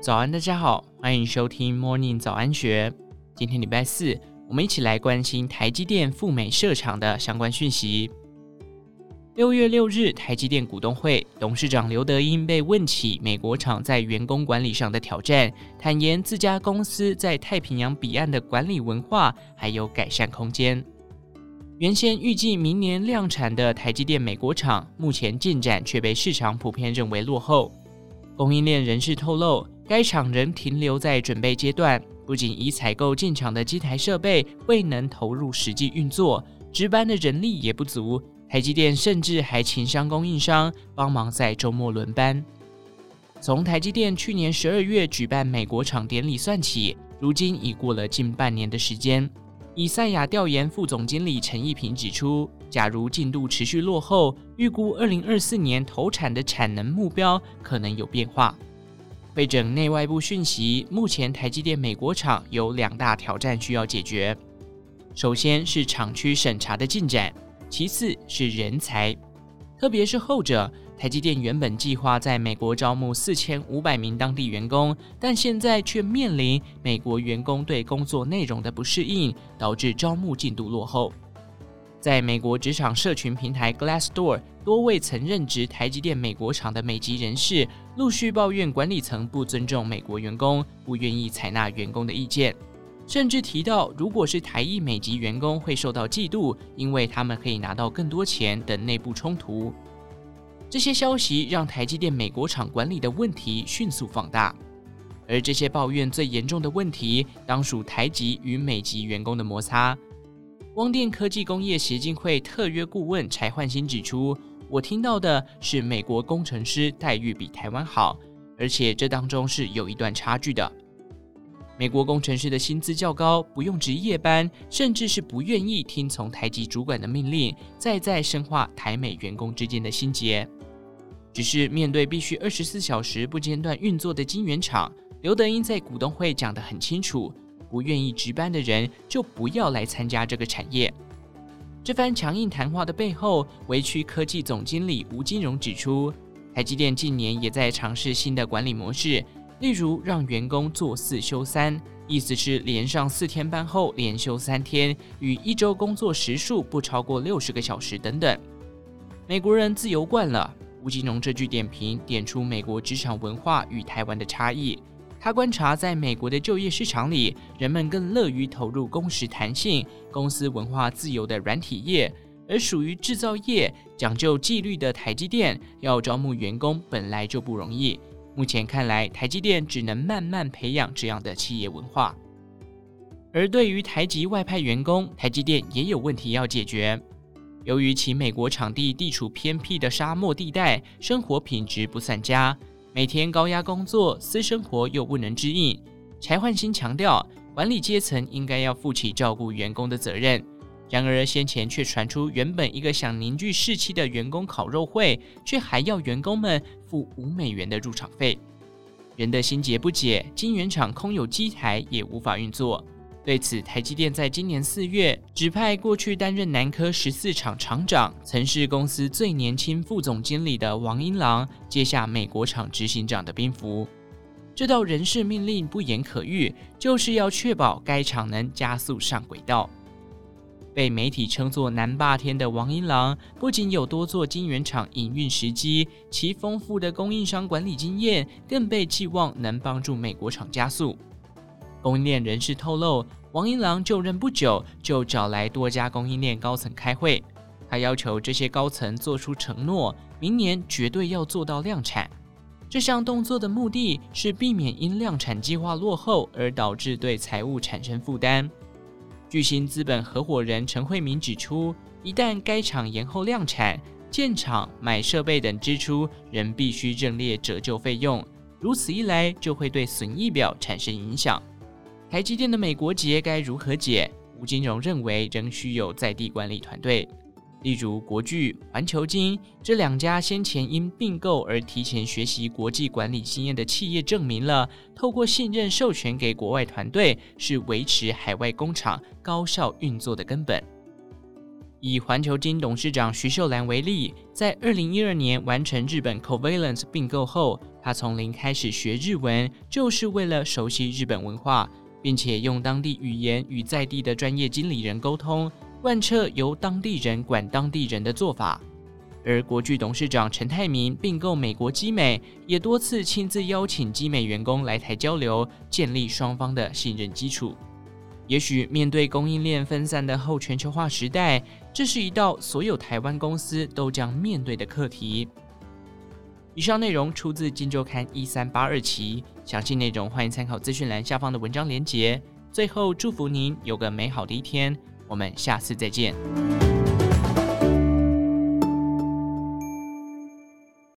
早安，大家好，欢迎收听 Morning 早安学。今天礼拜四，我们一起来关心台积电赴美设厂的相关讯息。六月六日，台积电股东会，董事长刘德英被问起美国厂在员工管理上的挑战，坦言自家公司在太平洋彼岸的管理文化还有改善空间。原先预计明年量产的台积电美国厂，目前进展却被市场普遍认为落后。供应链人士透露，该厂仍停留在准备阶段，不仅已采购进场的机台设备未能投入实际运作，值班的人力也不足。台积电甚至还情商供应商帮忙在周末轮班。从台积电去年十二月举办美国厂典礼算起，如今已过了近半年的时间。以赛亚调研副总经理陈义平指出，假如进度持续落后，预估二零二四年投产的产能目标可能有变化。汇整内外部讯息，目前台积电美国厂有两大挑战需要解决。首先是厂区审查的进展，其次是人才，特别是后者。台积电原本计划在美国招募四千五百名当地员工，但现在却面临美国员工对工作内容的不适应，导致招募进度落后。在美国职场社群平台 Glassdoor，多位曾任职台积电美国厂的美籍人士陆续抱怨管理层不尊重美国员工，不愿意采纳员工的意见，甚至提到如果是台裔美籍员工会受到嫉妒，因为他们可以拿到更多钱等内部冲突。这些消息让台积电美国厂管理的问题迅速放大，而这些抱怨最严重的问题，当属台籍与美籍员工的摩擦。光电科技工业协进会特约顾问柴焕新指出：“我听到的是美国工程师待遇比台湾好，而且这当中是有一段差距的。美国工程师的薪资较高，不用值夜班，甚至是不愿意听从台籍主管的命令，再再深化台美员工之间的心结。只是面对必须二十四小时不间断运作的晶圆厂，刘德英在股东会讲得很清楚。”不愿意值班的人就不要来参加这个产业。这番强硬谈话的背后，微区科技总经理吴金荣指出，台积电近年也在尝试新的管理模式，例如让员工做四休三，意思是连上四天班后连休三天，与一周工作时数不超过六十个小时等等。美国人自由惯了，吴金荣这句点评点出美国职场文化与台湾的差异。他观察，在美国的就业市场里，人们更乐于投入工时弹性、公司文化自由的软体业，而属于制造业、讲究纪律的台积电，要招募员工本来就不容易。目前看来，台积电只能慢慢培养这样的企业文化。而对于台籍外派员工，台积电也有问题要解决。由于其美国场地地处偏僻的沙漠地带，生活品质不算佳。每天高压工作，私生活又不能支应。柴焕新强调，管理阶层应该要负起照顾员工的责任。然而，先前却传出原本一个想凝聚士气的员工烤肉会，却还要员工们付五美元的入场费。人的心结不解，晶圆厂空有机台也无法运作。对此，台积电在今年四月指派过去担任南科十四厂厂长、曾是公司最年轻副总经理的王英郎接下美国厂执行长的兵符。这道人事命令不言可喻，就是要确保该厂能加速上轨道。被媒体称作“南霸天”的王英郎，不仅有多座晶圆厂营运时机，其丰富的供应商管理经验，更被寄望能帮助美国厂加速。供应链人士透露，王英郎就任不久，就找来多家供应链高层开会。他要求这些高层做出承诺，明年绝对要做到量产。这项动作的目的是避免因量产计划落后而导致对财务产生负担。巨星资本合伙人陈慧明指出，一旦该厂延后量产，建厂、买设备等支出仍必须认列折旧费用，如此一来就会对损益表产生影响。台积电的美国结该如何解？吴金荣认为仍需有在地管理团队，例如国巨、环球金这两家先前因并购而提前学习国际管理经验的企业，证明了透过信任授权给国外团队是维持海外工厂高效运作的根本。以环球金董事长徐秀兰为例，在二零一二年完成日本 Covalent 并购后，他从零开始学日文，就是为了熟悉日本文化，并且用当地语言与在地的专业经理人沟通，贯彻由当地人管当地人的做法。而国巨董事长陈泰铭并购美国基美，也多次亲自邀请基美员工来台交流，建立双方的信任基础。也许面对供应链分散的后全球化时代，这是一道所有台湾公司都将面对的课题。以上内容出自《金周刊》一三八二期，详细内容欢迎参考资讯栏下方的文章连结。最后，祝福您有个美好的一天，我们下次再见。